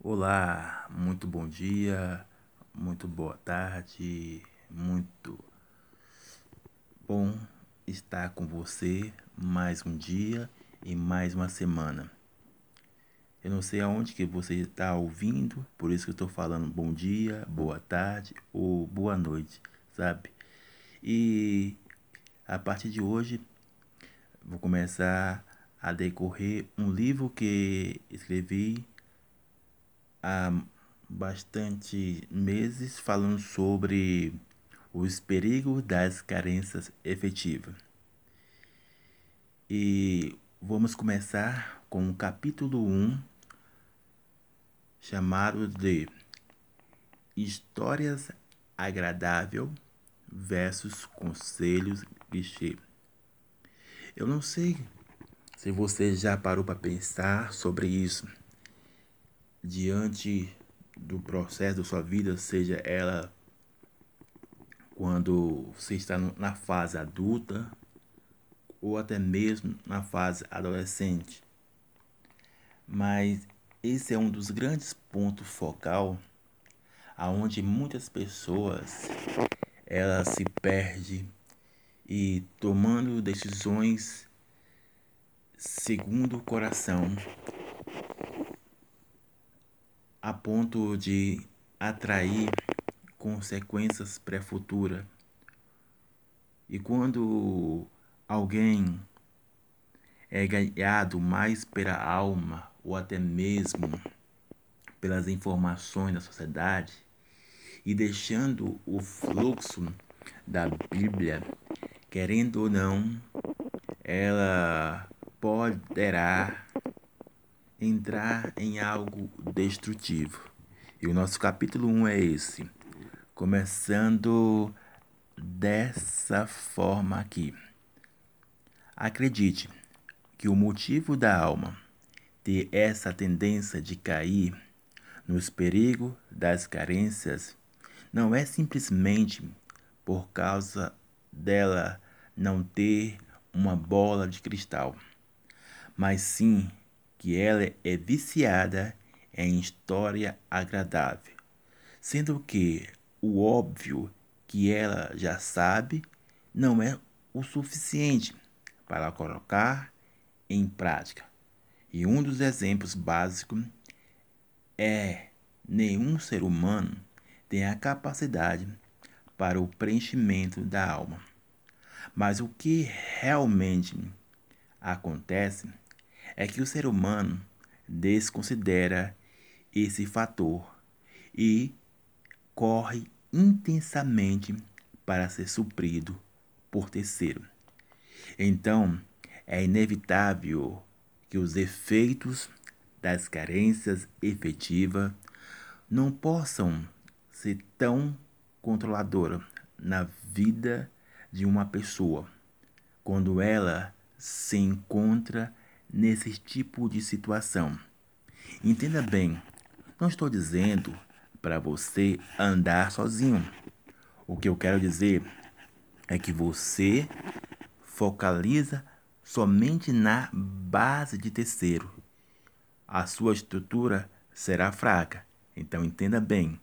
Olá, muito bom dia, muito boa tarde, muito bom estar com você mais um dia e mais uma semana. Eu não sei aonde que você está ouvindo, por isso que eu estou falando bom dia, boa tarde ou boa noite, sabe? E a partir de hoje vou começar a decorrer um livro que escrevi há bastante meses falando sobre os perigos das carências efetivas. E vamos começar com o capítulo 1, chamado de Histórias agradável versus conselhos clichê. Eu não sei se você já parou para pensar sobre isso diante do processo da sua vida, seja ela quando você está na fase adulta ou até mesmo na fase adolescente. Mas esse é um dos grandes pontos focal aonde muitas pessoas elas se perdem e tomando decisões segundo o coração a ponto de atrair consequências pré-futuras. E quando alguém é ganhado mais pela alma ou até mesmo pelas informações da sociedade e deixando o fluxo da Bíblia, querendo ou não, ela poderá entrar em algo destrutivo. E o nosso capítulo 1 é esse, começando dessa forma aqui. Acredite que o motivo da alma ter essa tendência de cair nos perigos das carências não é simplesmente por causa dela não ter uma bola de cristal, mas sim que ela é viciada em história agradável, sendo que o óbvio que ela já sabe não é o suficiente para colocar em prática. E um dos exemplos básicos é nenhum ser humano tem a capacidade para o preenchimento da alma. Mas o que realmente acontece é que o ser humano desconsidera esse fator e corre intensamente para ser suprido por terceiro. Então, é inevitável que os efeitos das carências efetivas não possam ser tão controladoras na vida de uma pessoa quando ela se encontra nesse tipo de situação. Entenda bem, não estou dizendo para você andar sozinho. O que eu quero dizer é que você focaliza somente na base de terceiro. A sua estrutura será fraca. Então entenda bem.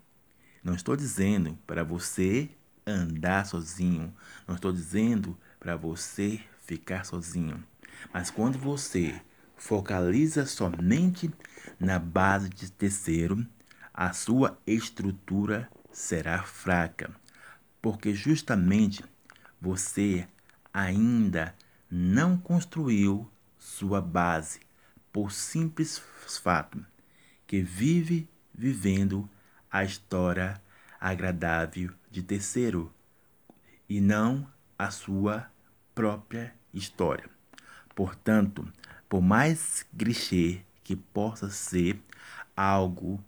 Não estou dizendo para você andar sozinho. Não estou dizendo para você ficar sozinho. Mas quando você focaliza somente na base de terceiro, a sua estrutura será fraca, porque justamente você ainda não construiu sua base por simples fato que vive vivendo a história agradável de terceiro e não a sua própria história. Portanto, por mais clichê que possa ser algo,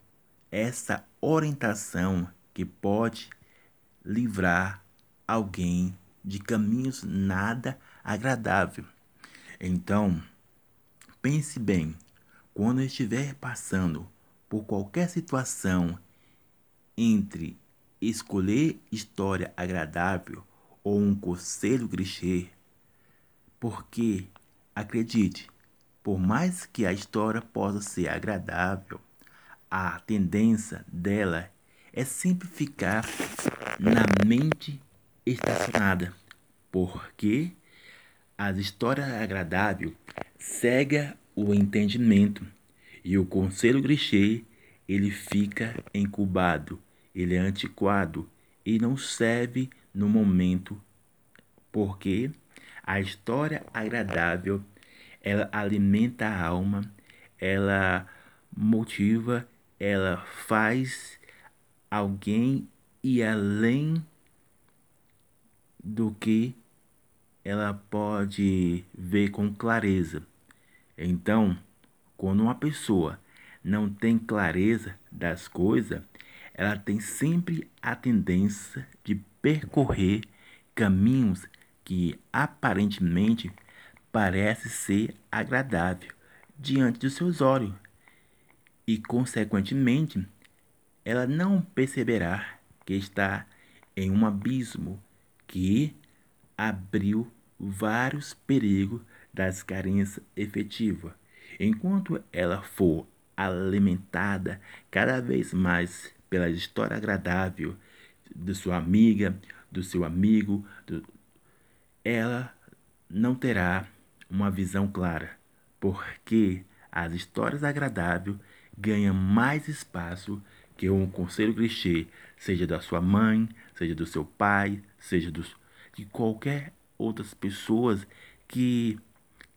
essa orientação que pode livrar alguém de caminhos nada agradável. Então, pense bem, quando estiver passando por qualquer situação entre escolher história agradável ou um conselho clichê, porque Acredite, por mais que a história possa ser agradável, a tendência dela é sempre ficar na mente estacionada, porque as histórias agradáveis cega o entendimento e o conselho clichê ele fica incubado, ele é antiquado e não serve no momento, porque a história agradável ela alimenta a alma, ela motiva, ela faz alguém ir além do que ela pode ver com clareza. Então, quando uma pessoa não tem clareza das coisas, ela tem sempre a tendência de percorrer caminhos que aparentemente parece ser agradável diante dos seus olhos e consequentemente ela não perceberá que está em um abismo que abriu vários perigos das carências efetivas. Enquanto ela for alimentada cada vez mais pela história agradável de sua amiga, do seu amigo, do... ela não terá uma visão clara, porque as histórias agradáveis ganham mais espaço que um conselho clichê, seja da sua mãe, seja do seu pai, seja dos, de qualquer outras pessoas que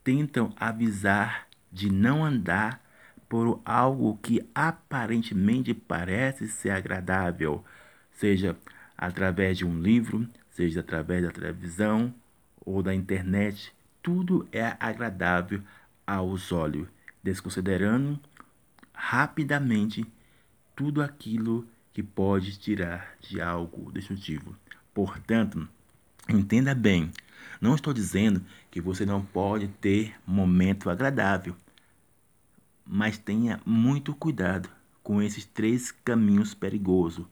tentam avisar de não andar por algo que aparentemente parece ser agradável, seja através de um livro, seja através da televisão ou da internet, tudo é agradável aos olhos, desconsiderando rapidamente tudo aquilo que pode tirar de algo destrutivo. Portanto, entenda bem, não estou dizendo que você não pode ter momento agradável, mas tenha muito cuidado com esses três caminhos perigosos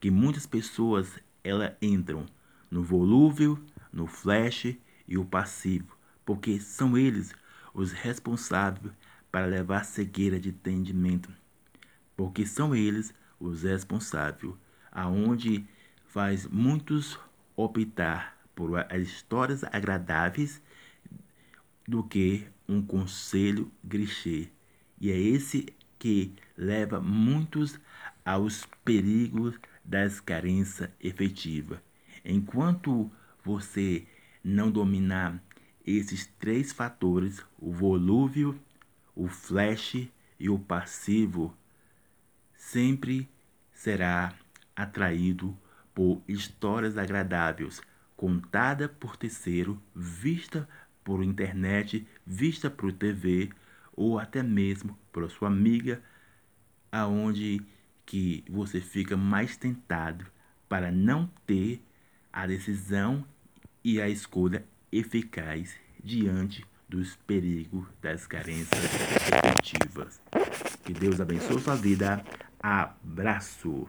que muitas pessoas ela entram no volúvel, no flash e o passivo, porque são eles os responsáveis para levar cegueira de entendimento porque são eles os responsáveis, aonde faz muitos optar por as histórias agradáveis do que um conselho clichê. E é esse que leva muitos aos perigos das carências efetivas. Enquanto você não dominar esses três fatores, o volúvel, o flash e o passivo, sempre será atraído por histórias agradáveis, contada por terceiro, vista por internet, vista por TV ou até mesmo por sua amiga, aonde que você fica mais tentado para não ter a decisão e a escolha eficaz diante dos perigos das carências efetivas. Que Deus abençoe sua vida. Abraço!